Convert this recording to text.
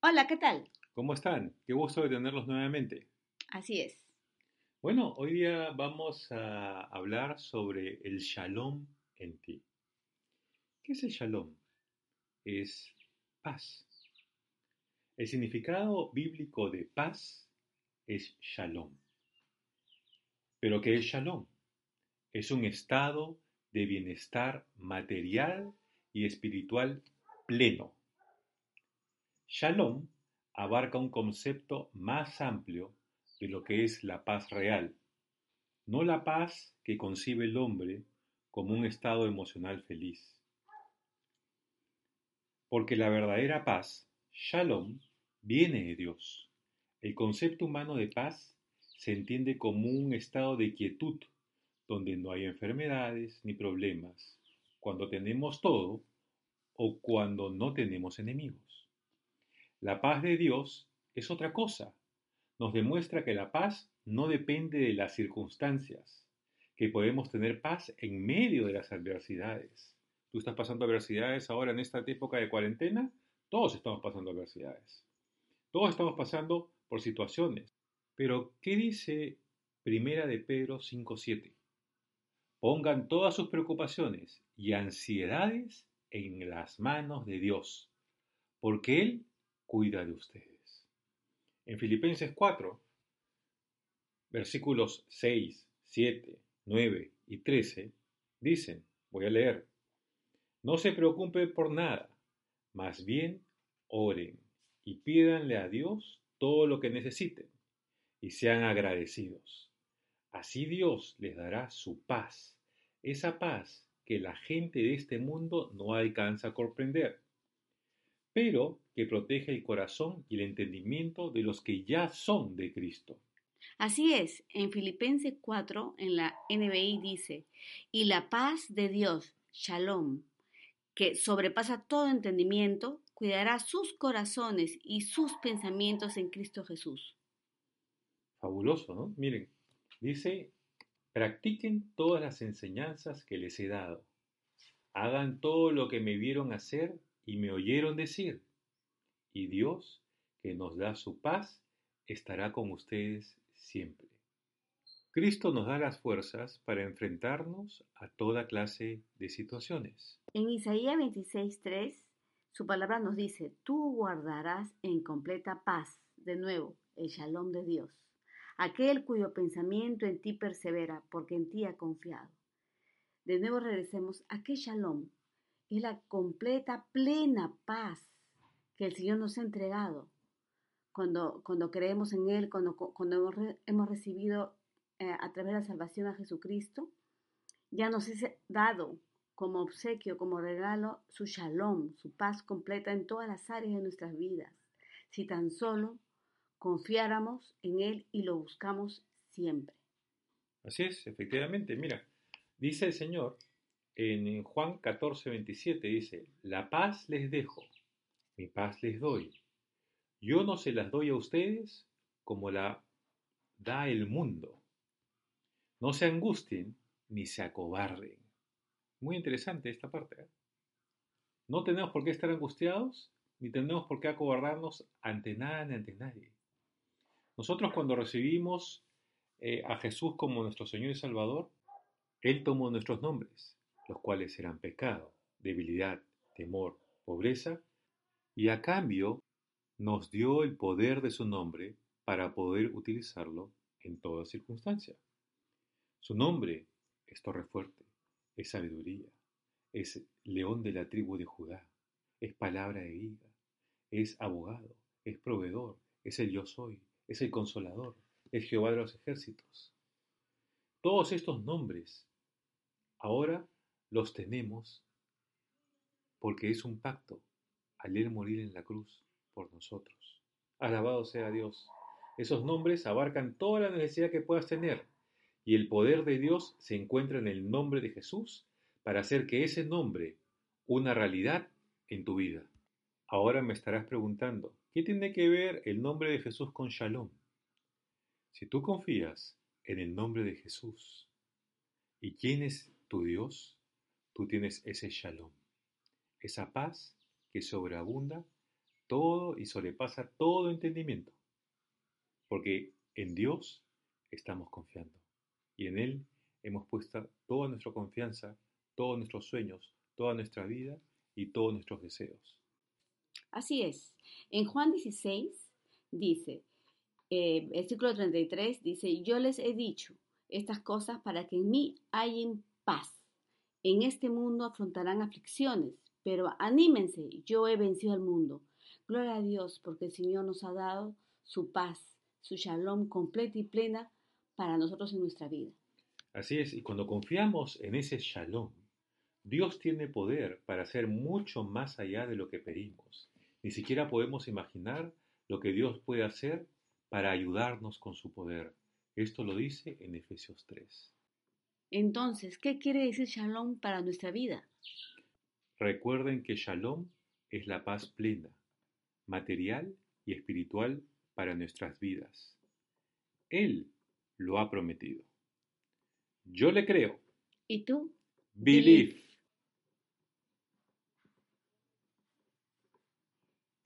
Hola, ¿qué tal? ¿Cómo están? Qué gusto de tenerlos nuevamente. Así es. Bueno, hoy día vamos a hablar sobre el shalom en ti. ¿Qué es el shalom? Es paz. El significado bíblico de paz es shalom. ¿Pero qué es shalom? Es un estado de bienestar material y espiritual pleno. Shalom abarca un concepto más amplio de lo que es la paz real, no la paz que concibe el hombre como un estado emocional feliz. Porque la verdadera paz, shalom, viene de Dios. El concepto humano de paz se entiende como un estado de quietud, donde no hay enfermedades ni problemas, cuando tenemos todo o cuando no tenemos enemigos. La paz de Dios es otra cosa. Nos demuestra que la paz no depende de las circunstancias, que podemos tener paz en medio de las adversidades. Tú estás pasando adversidades ahora en esta época de cuarentena, todos estamos pasando adversidades. Todos estamos pasando por situaciones. Pero, ¿qué dice Primera de Pedro 5.7? Pongan todas sus preocupaciones y ansiedades en las manos de Dios, porque Él cuida de ustedes. En Filipenses 4, versículos 6, 7, 9 y 13, dicen, voy a leer, no se preocupen por nada, más bien oren y pídanle a Dios todo lo que necesiten y sean agradecidos. Así Dios les dará su paz, esa paz que la gente de este mundo no alcanza a comprender, pero que protege el corazón y el entendimiento de los que ya son de Cristo. Así es, en Filipenses 4, en la NBI dice, y la paz de Dios, Shalom, que sobrepasa todo entendimiento, cuidará sus corazones y sus pensamientos en Cristo Jesús. Fabuloso, ¿no? Miren, dice, practiquen todas las enseñanzas que les he dado. Hagan todo lo que me vieron hacer y me oyeron decir. Y Dios, que nos da su paz, estará con ustedes siempre. Cristo nos da las fuerzas para enfrentarnos a toda clase de situaciones. En Isaías 26:3, su palabra nos dice, tú guardarás en completa paz, de nuevo, el shalom de Dios, aquel cuyo pensamiento en ti persevera, porque en ti ha confiado. De nuevo regresemos a qué shalom, es la completa, plena paz que el Señor nos ha entregado. Cuando, cuando creemos en Él, cuando, cuando hemos, hemos recibido eh, a través de la salvación a Jesucristo, ya nos es dado como obsequio, como regalo, su shalom, su paz completa en todas las áreas de nuestras vidas. Si tan solo confiáramos en Él y lo buscamos siempre. Así es, efectivamente. Mira, dice el Señor en Juan 14, 27, dice, la paz les dejo, mi paz les doy. Yo no se las doy a ustedes como la da el mundo. No se angustien ni se acobarden. Muy interesante esta parte. ¿eh? No tenemos por qué estar angustiados ni tenemos por qué acobardarnos ante nada ni ante nadie. Nosotros cuando recibimos eh, a Jesús como nuestro Señor y Salvador, Él tomó nuestros nombres, los cuales eran pecado, debilidad, temor, pobreza, y a cambio nos dio el poder de su nombre para poder utilizarlo en toda circunstancia. Su nombre es torre fuerte, es sabiduría, es león de la tribu de Judá, es palabra de vida, es abogado, es proveedor, es el yo soy, es el consolador, es Jehová de los ejércitos. Todos estos nombres ahora los tenemos porque es un pacto al él morir en la cruz por nosotros. Alabado sea Dios. Esos nombres abarcan toda la necesidad que puedas tener y el poder de Dios se encuentra en el nombre de Jesús para hacer que ese nombre una realidad en tu vida. Ahora me estarás preguntando, ¿qué tiene que ver el nombre de Jesús con Shalom? Si tú confías en el nombre de Jesús y quién es tu Dios, tú tienes ese Shalom, esa paz que sobreabunda todo y sobrepasa todo entendimiento. Porque en Dios estamos confiando y en Él hemos puesto toda nuestra confianza, todos nuestros sueños, toda nuestra vida y todos nuestros deseos. Así es. En Juan 16 dice, eh, versículo 33 dice, yo les he dicho estas cosas para que en mí hayan paz. En este mundo afrontarán aflicciones, pero anímense, yo he vencido al mundo. Gloria a Dios porque el Señor nos ha dado su paz, su shalom completa y plena para nosotros en nuestra vida. Así es, y cuando confiamos en ese shalom, Dios tiene poder para hacer mucho más allá de lo que pedimos. Ni siquiera podemos imaginar lo que Dios puede hacer para ayudarnos con su poder. Esto lo dice en Efesios 3. Entonces, ¿qué quiere decir shalom para nuestra vida? Recuerden que shalom es la paz plena, material y espiritual para nuestras vidas. Él lo ha prometido. Yo le creo. ¿Y tú? Believe.